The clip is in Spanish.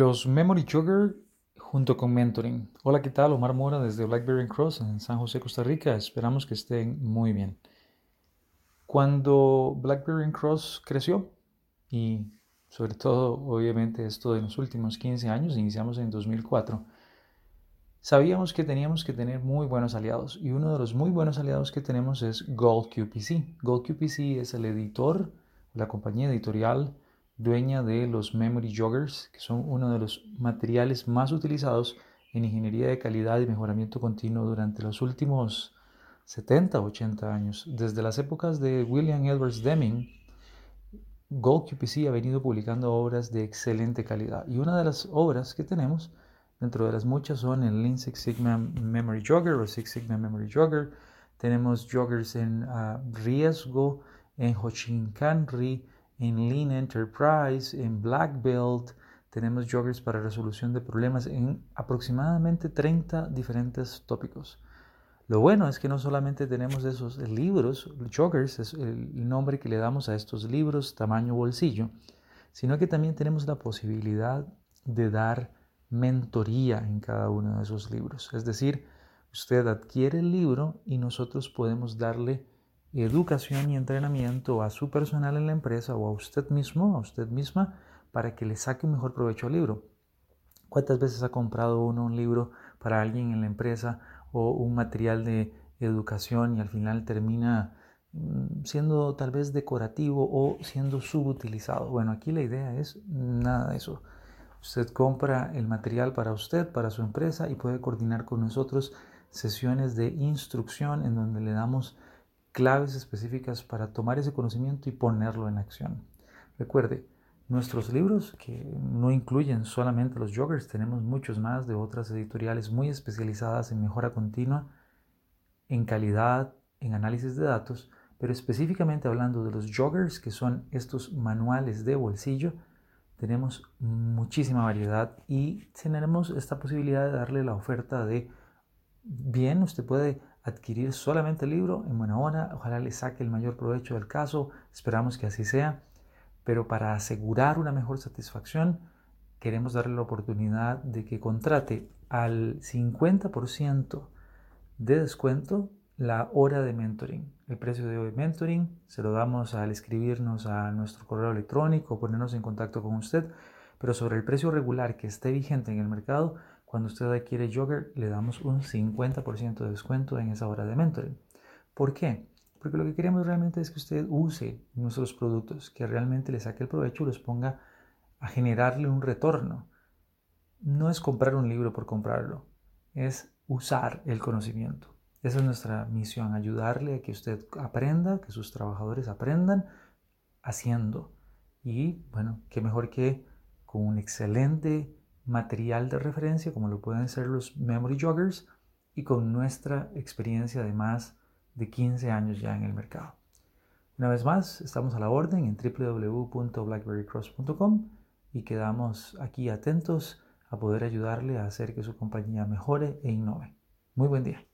Los Memory Jogger junto con Mentoring. Hola, ¿qué tal? Omar Mora desde Blackberry Cross en San José, Costa Rica. Esperamos que estén muy bien. Cuando Blackberry Cross creció y sobre todo, obviamente, esto de los últimos 15 años, iniciamos en 2004, sabíamos que teníamos que tener muy buenos aliados y uno de los muy buenos aliados que tenemos es Gold QPC. Gold QPC es el editor, la compañía editorial dueña de los Memory Joggers, que son uno de los materiales más utilizados en ingeniería de calidad y mejoramiento continuo durante los últimos 70 80 años. Desde las épocas de William Edwards Deming, Gold QPC ha venido publicando obras de excelente calidad. Y una de las obras que tenemos, dentro de las muchas, son el Lean Six Sigma Memory Jogger o Six Sigma Memory Jogger. Tenemos joggers en ah, riesgo, en Hoshinkanri, en Lean Enterprise, en Black Belt, tenemos joggers para resolución de problemas en aproximadamente 30 diferentes tópicos. Lo bueno es que no solamente tenemos esos libros, joggers es el nombre que le damos a estos libros, tamaño bolsillo, sino que también tenemos la posibilidad de dar mentoría en cada uno de esos libros. Es decir, usted adquiere el libro y nosotros podemos darle educación y entrenamiento a su personal en la empresa o a usted mismo, a usted misma, para que le saque un mejor provecho al libro. ¿Cuántas veces ha comprado uno un libro para alguien en la empresa o un material de educación y al final termina mm, siendo tal vez decorativo o siendo subutilizado? Bueno, aquí la idea es nada de eso. Usted compra el material para usted, para su empresa y puede coordinar con nosotros sesiones de instrucción en donde le damos claves específicas para tomar ese conocimiento y ponerlo en acción. Recuerde, nuestros libros, que no incluyen solamente los joggers, tenemos muchos más de otras editoriales muy especializadas en mejora continua, en calidad, en análisis de datos, pero específicamente hablando de los joggers, que son estos manuales de bolsillo, tenemos muchísima variedad y tenemos esta posibilidad de darle la oferta de, bien, usted puede adquirir solamente el libro en buena hora, ojalá le saque el mayor provecho del caso, esperamos que así sea, pero para asegurar una mejor satisfacción, queremos darle la oportunidad de que contrate al 50% de descuento la hora de mentoring. El precio de hoy mentoring se lo damos al escribirnos a nuestro correo electrónico, ponernos en contacto con usted, pero sobre el precio regular que esté vigente en el mercado, cuando usted adquiere Jogger, le damos un 50% de descuento en esa hora de mentoring. ¿Por qué? Porque lo que queremos realmente es que usted use nuestros productos, que realmente le saque el provecho y los ponga a generarle un retorno. No es comprar un libro por comprarlo, es usar el conocimiento. Esa es nuestra misión, ayudarle a que usted aprenda, que sus trabajadores aprendan haciendo. Y bueno, qué mejor que con un excelente material de referencia como lo pueden ser los Memory Joggers y con nuestra experiencia de más de 15 años ya en el mercado. Una vez más, estamos a la orden en www.blackberrycross.com y quedamos aquí atentos a poder ayudarle a hacer que su compañía mejore e innove. Muy buen día.